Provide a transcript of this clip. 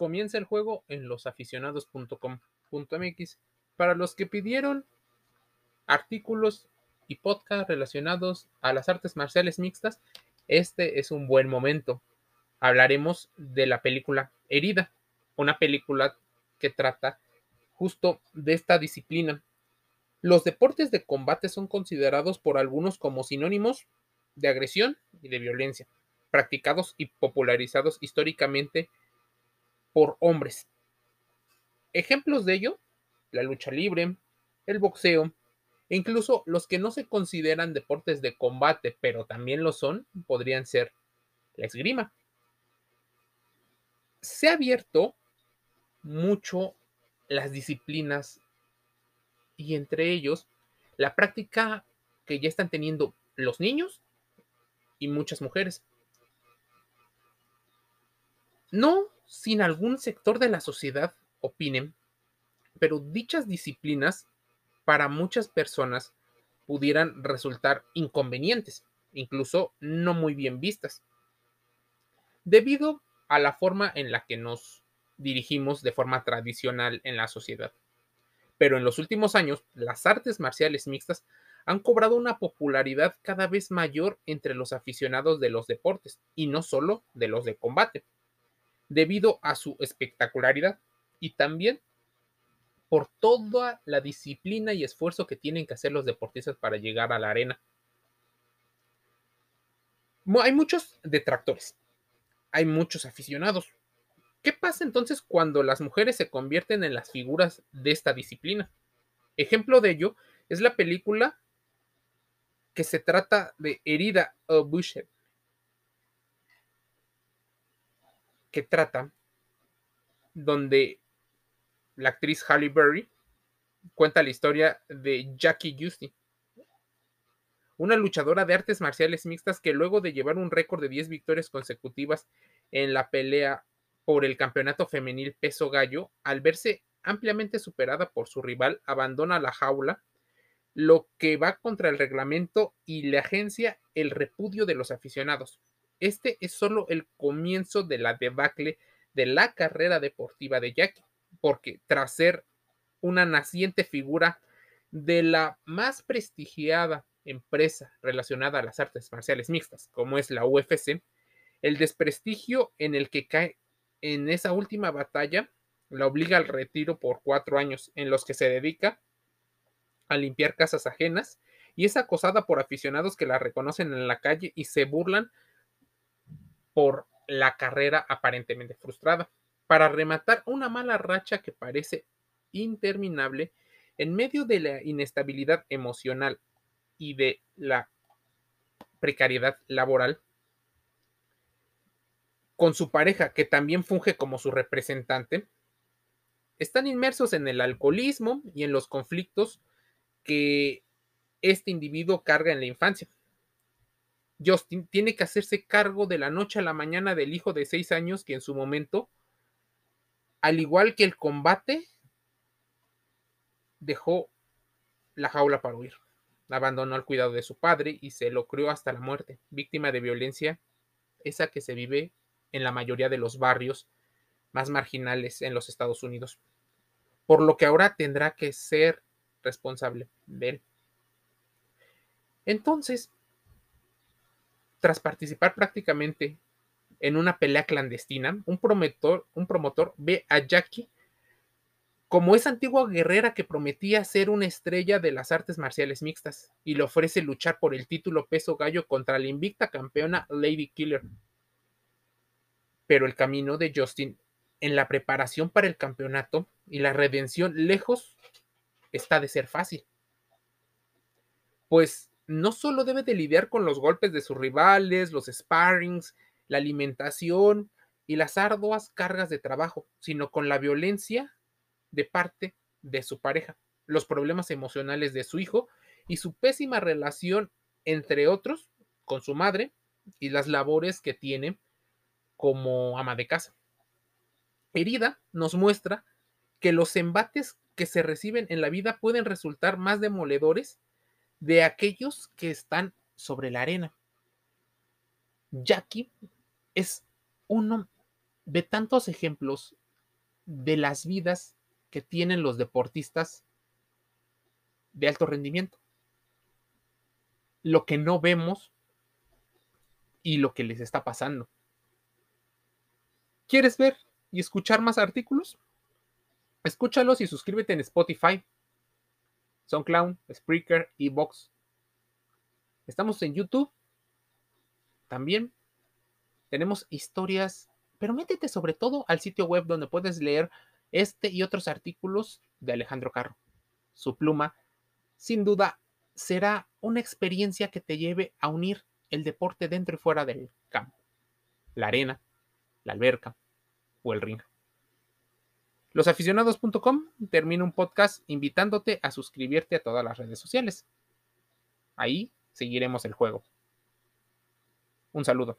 comienza el juego en losaficionados.com.mx para los que pidieron artículos y podcast relacionados a las artes marciales mixtas. Este es un buen momento. Hablaremos de la película Herida, una película que trata justo de esta disciplina. Los deportes de combate son considerados por algunos como sinónimos de agresión y de violencia, practicados y popularizados históricamente por hombres. Ejemplos de ello, la lucha libre, el boxeo, e incluso los que no se consideran deportes de combate, pero también lo son, podrían ser la esgrima. Se ha abierto mucho las disciplinas y entre ellos la práctica que ya están teniendo los niños y muchas mujeres. No sin algún sector de la sociedad opinen, pero dichas disciplinas para muchas personas pudieran resultar inconvenientes, incluso no muy bien vistas, debido a la forma en la que nos dirigimos de forma tradicional en la sociedad. Pero en los últimos años, las artes marciales mixtas han cobrado una popularidad cada vez mayor entre los aficionados de los deportes, y no solo de los de combate, debido a su espectacularidad y también por toda la disciplina y esfuerzo que tienen que hacer los deportistas para llegar a la arena. Hay muchos detractores, hay muchos aficionados. ¿Qué pasa entonces cuando las mujeres se convierten en las figuras de esta disciplina? Ejemplo de ello es la película que se trata de Herida o Bushed, que trata donde la actriz Halle Berry cuenta la historia de Jackie Justin, una luchadora de artes marciales mixtas que luego de llevar un récord de 10 victorias consecutivas en la pelea por el campeonato femenil peso gallo, al verse ampliamente superada por su rival, abandona la jaula lo que va contra el reglamento y le agencia el repudio de los aficionados. Este es solo el comienzo de la debacle de la carrera deportiva de Jackie, porque tras ser una naciente figura de la más prestigiada empresa relacionada a las artes marciales mixtas, como es la UFC, el desprestigio en el que cae en esa última batalla la obliga al retiro por cuatro años, en los que se dedica a limpiar casas ajenas y es acosada por aficionados que la reconocen en la calle y se burlan por la carrera aparentemente frustrada. Para rematar una mala racha que parece interminable, en medio de la inestabilidad emocional y de la precariedad laboral, con su pareja, que también funge como su representante, están inmersos en el alcoholismo y en los conflictos que este individuo carga en la infancia. Justin tiene que hacerse cargo de la noche a la mañana del hijo de seis años que en su momento, al igual que el combate, dejó la jaula para huir. Abandonó el cuidado de su padre y se lo crió hasta la muerte, víctima de violencia, esa que se vive en la mayoría de los barrios más marginales en los Estados Unidos. Por lo que ahora tendrá que ser responsable de él. Entonces, tras participar prácticamente en una pelea clandestina, un promotor, un promotor ve a Jackie como esa antigua guerrera que prometía ser una estrella de las artes marciales mixtas y le ofrece luchar por el título peso gallo contra la invicta campeona Lady Killer. Pero el camino de Justin en la preparación para el campeonato y la redención lejos está de ser fácil. Pues no solo debe de lidiar con los golpes de sus rivales, los sparrings, la alimentación y las arduas cargas de trabajo, sino con la violencia de parte de su pareja, los problemas emocionales de su hijo y su pésima relación, entre otros, con su madre y las labores que tiene como ama de casa. Herida nos muestra que los embates que se reciben en la vida pueden resultar más demoledores de aquellos que están sobre la arena. Jackie es uno de tantos ejemplos de las vidas que tienen los deportistas de alto rendimiento. Lo que no vemos y lo que les está pasando. ¿Quieres ver y escuchar más artículos? Escúchalos y suscríbete en Spotify, SoundCloud, Spreaker y Vox. Estamos en YouTube. También tenemos historias, pero métete sobre todo al sitio web donde puedes leer este y otros artículos de Alejandro Carro. Su pluma, sin duda, será una experiencia que te lleve a unir el deporte dentro y fuera del campo, la arena, la alberca o el ring. Losaficionados.com termina un podcast invitándote a suscribirte a todas las redes sociales. Ahí seguiremos el juego. Un saludo.